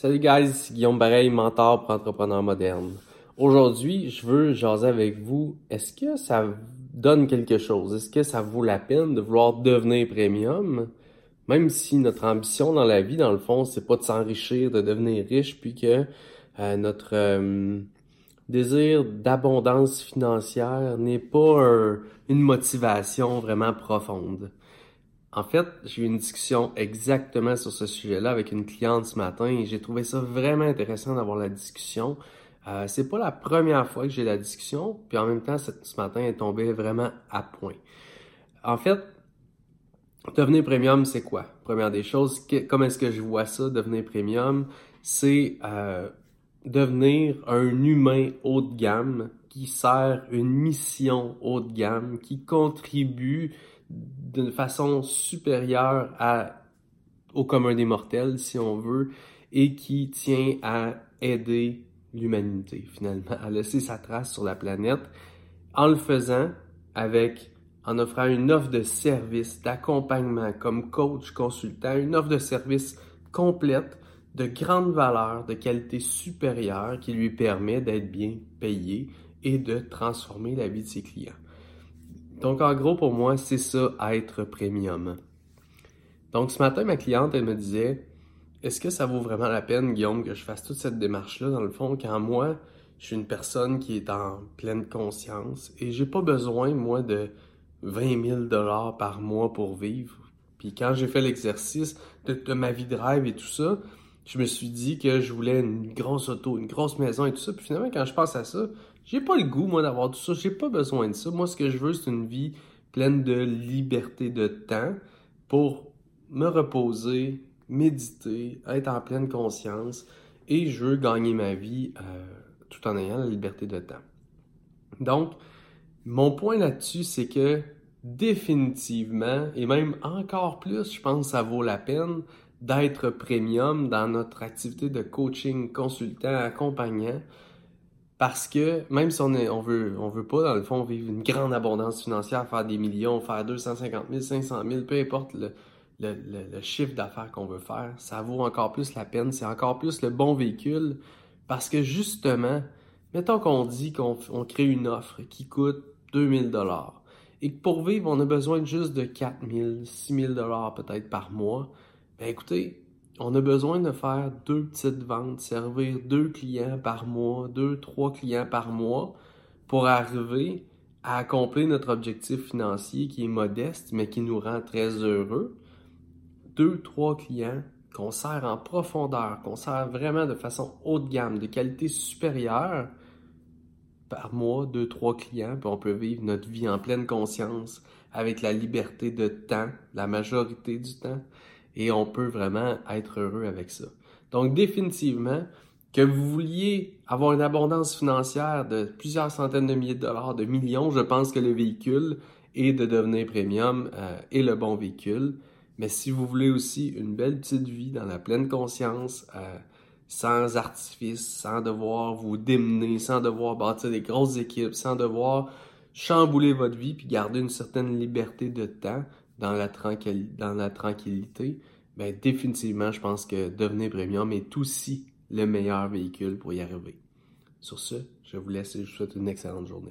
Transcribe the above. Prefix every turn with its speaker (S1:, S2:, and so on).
S1: Salut guys, Guillaume Bareil, mentor pour entrepreneurs modernes. Aujourd'hui, je veux jaser avec vous. Est-ce que ça donne quelque chose? Est-ce que ça vaut la peine de vouloir devenir premium? Même si notre ambition dans la vie, dans le fond, c'est pas de s'enrichir, de devenir riche, puis que euh, notre euh, désir d'abondance financière n'est pas une motivation vraiment profonde. En fait, j'ai eu une discussion exactement sur ce sujet-là avec une cliente ce matin et j'ai trouvé ça vraiment intéressant d'avoir la discussion. Euh, c'est pas la première fois que j'ai la discussion, puis en même temps, ce, matin est tombé vraiment à point. En fait, devenir premium, c'est quoi? Première des choses, comment est-ce que je vois ça, devenir premium? C'est euh, devenir un humain haut de gamme qui sert une mission haut de gamme, qui contribue d'une façon supérieure à, au commun des mortels, si on veut, et qui tient à aider l'humanité, finalement, à laisser sa trace sur la planète, en le faisant avec, en offrant une offre de service, d'accompagnement comme coach, consultant, une offre de service complète, de grande valeur, de qualité supérieure, qui lui permet d'être bien payé et de transformer la vie de ses clients. Donc, en gros, pour moi, c'est ça, être premium. Donc, ce matin, ma cliente, elle me disait, est-ce que ça vaut vraiment la peine, Guillaume, que je fasse toute cette démarche-là, dans le fond, quand moi, je suis une personne qui est en pleine conscience et j'ai pas besoin, moi, de 20 000 dollars par mois pour vivre? Puis quand j'ai fait l'exercice de, de, ma vie de rêve et tout ça, je me suis dit que je voulais une grosse auto, une grosse maison et tout ça. Puis finalement, quand je pense à ça, j'ai pas le goût, moi, d'avoir tout ça. J'ai pas besoin de ça. Moi, ce que je veux, c'est une vie pleine de liberté de temps pour me reposer, méditer, être en pleine conscience. Et je veux gagner ma vie euh, tout en ayant la liberté de temps. Donc, mon point là-dessus, c'est que définitivement, et même encore plus, je pense que ça vaut la peine d'être premium dans notre activité de coaching, consultant, accompagnant. Parce que même si on, est, on veut on veut pas, dans le fond, vivre une grande abondance financière, faire des millions, faire 250 000, 500 000, peu importe le, chiffre d'affaires qu'on veut faire, ça vaut encore plus la peine, c'est encore plus le bon véhicule. Parce que justement, mettons qu'on dit qu'on crée une offre qui coûte 2000 dollars et que pour vivre, on a besoin juste de 4000, 6000 dollars peut-être par mois. Ben écoutez, on a besoin de faire deux petites ventes, servir deux clients par mois, deux, trois clients par mois pour arriver à accomplir notre objectif financier qui est modeste mais qui nous rend très heureux. Deux, trois clients qu'on sert en profondeur, qu'on sert vraiment de façon haut de gamme, de qualité supérieure par mois, deux, trois clients, puis on peut vivre notre vie en pleine conscience avec la liberté de temps, la majorité du temps et on peut vraiment être heureux avec ça. Donc définitivement, que vous vouliez avoir une abondance financière de plusieurs centaines de milliers de dollars, de millions, je pense que le véhicule est de devenir premium euh, est le bon véhicule. Mais si vous voulez aussi une belle petite vie dans la pleine conscience, euh, sans artifice, sans devoir vous démener, sans devoir bâtir des grosses équipes, sans devoir chambouler votre vie puis garder une certaine liberté de temps, dans la, tranquillité, ben définitivement, je pense que devenir premium est aussi le meilleur véhicule pour y arriver. Sur ce, je vous laisse et je vous souhaite une excellente journée.